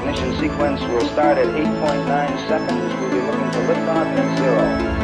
ignition sequence will start at 8.9 seconds. We'll be looking for liftoff at zero.